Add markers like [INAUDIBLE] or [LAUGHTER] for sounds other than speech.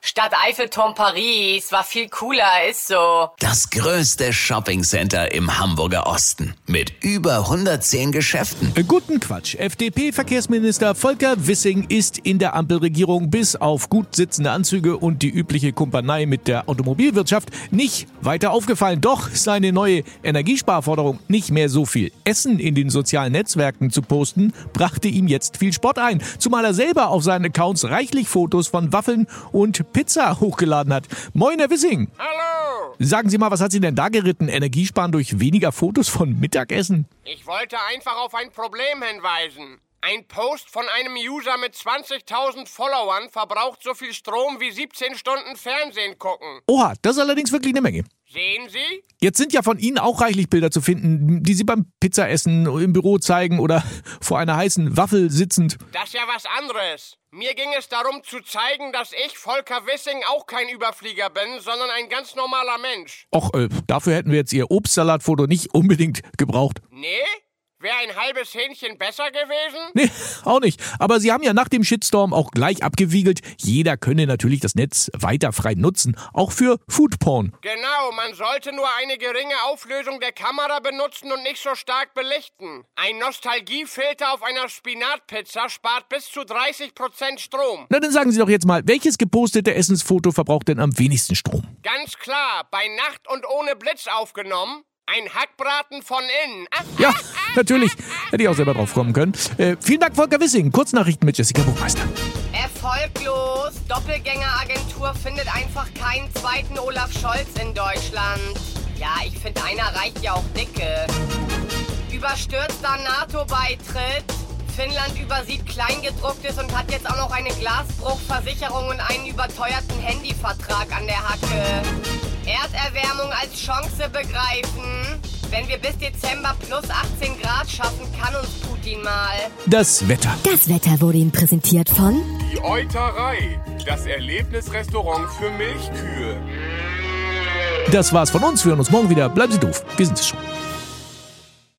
Stadt Eiffelturm Paris war viel cooler, ist so. Das größte Shoppingcenter im Hamburger Osten mit über 110 Geschäften. Äh, Guten Quatsch. FDP-Verkehrsminister Volker Wissing ist in der Ampelregierung bis auf gut sitzende Anzüge und die übliche Kumpanei mit der Automobilwirtschaft nicht weiter aufgefallen. Doch seine neue Energiesparforderung, nicht mehr so viel Essen in den sozialen Netzwerken zu posten, brachte ihm jetzt viel Spott ein. Zumal er selber auf seinen Accounts reichlich Fotos von Waffeln und Pizza hochgeladen hat. Moin, Herr Wissing. Hallo! Sagen Sie mal, was hat Sie denn da geritten? Energiesparen durch weniger Fotos von Mittagessen? Ich wollte einfach auf ein Problem hinweisen. Ein Post von einem User mit 20.000 Followern verbraucht so viel Strom wie 17 Stunden Fernsehen gucken. Oha, das ist allerdings wirklich eine Menge. Sehen Sie? Jetzt sind ja von Ihnen auch reichlich Bilder zu finden, die Sie beim Pizzaessen im Büro zeigen oder [LAUGHS] vor einer heißen Waffel sitzend. Das ist ja was anderes. Mir ging es darum zu zeigen, dass ich, Volker Wissing, auch kein Überflieger bin, sondern ein ganz normaler Mensch. Och, äh, dafür hätten wir jetzt Ihr Obstsalatfoto nicht unbedingt gebraucht. Nee? Ein halbes Hähnchen besser gewesen? Nee, auch nicht. Aber Sie haben ja nach dem Shitstorm auch gleich abgewiegelt, jeder könne natürlich das Netz weiter frei nutzen, auch für Foodporn. Genau, man sollte nur eine geringe Auflösung der Kamera benutzen und nicht so stark belichten. Ein Nostalgiefilter auf einer Spinatpizza spart bis zu 30% Strom. Na, dann sagen Sie doch jetzt mal, welches gepostete Essensfoto verbraucht denn am wenigsten Strom? Ganz klar, bei Nacht und ohne Blitz aufgenommen. Ein Hackbraten von innen. Ah, Ja, natürlich. Hätte ich auch selber drauf kommen können. Äh, vielen Dank, Volker Wissing. Kurznachrichten mit Jessica Buchmeister. Erfolglos. Doppelgängeragentur findet einfach keinen zweiten Olaf Scholz in Deutschland. Ja, ich finde, einer reicht ja auch dicke. Überstürzter NATO-Beitritt. Finnland übersieht Kleingedrucktes und hat jetzt auch noch eine Glasbruchversicherung und einen überteuerten Handyvertrag an der Hacke. Erderwärmung als Chance begreifen. Wenn wir bis Dezember plus 18 Grad schaffen, kann uns Putin mal. Das Wetter. Das Wetter wurde Ihnen präsentiert von Die Euterei, das Erlebnisrestaurant für Milchkühe. Das war's von uns. Wir hören uns morgen wieder. Bleiben Sie doof. Wir sind es schon.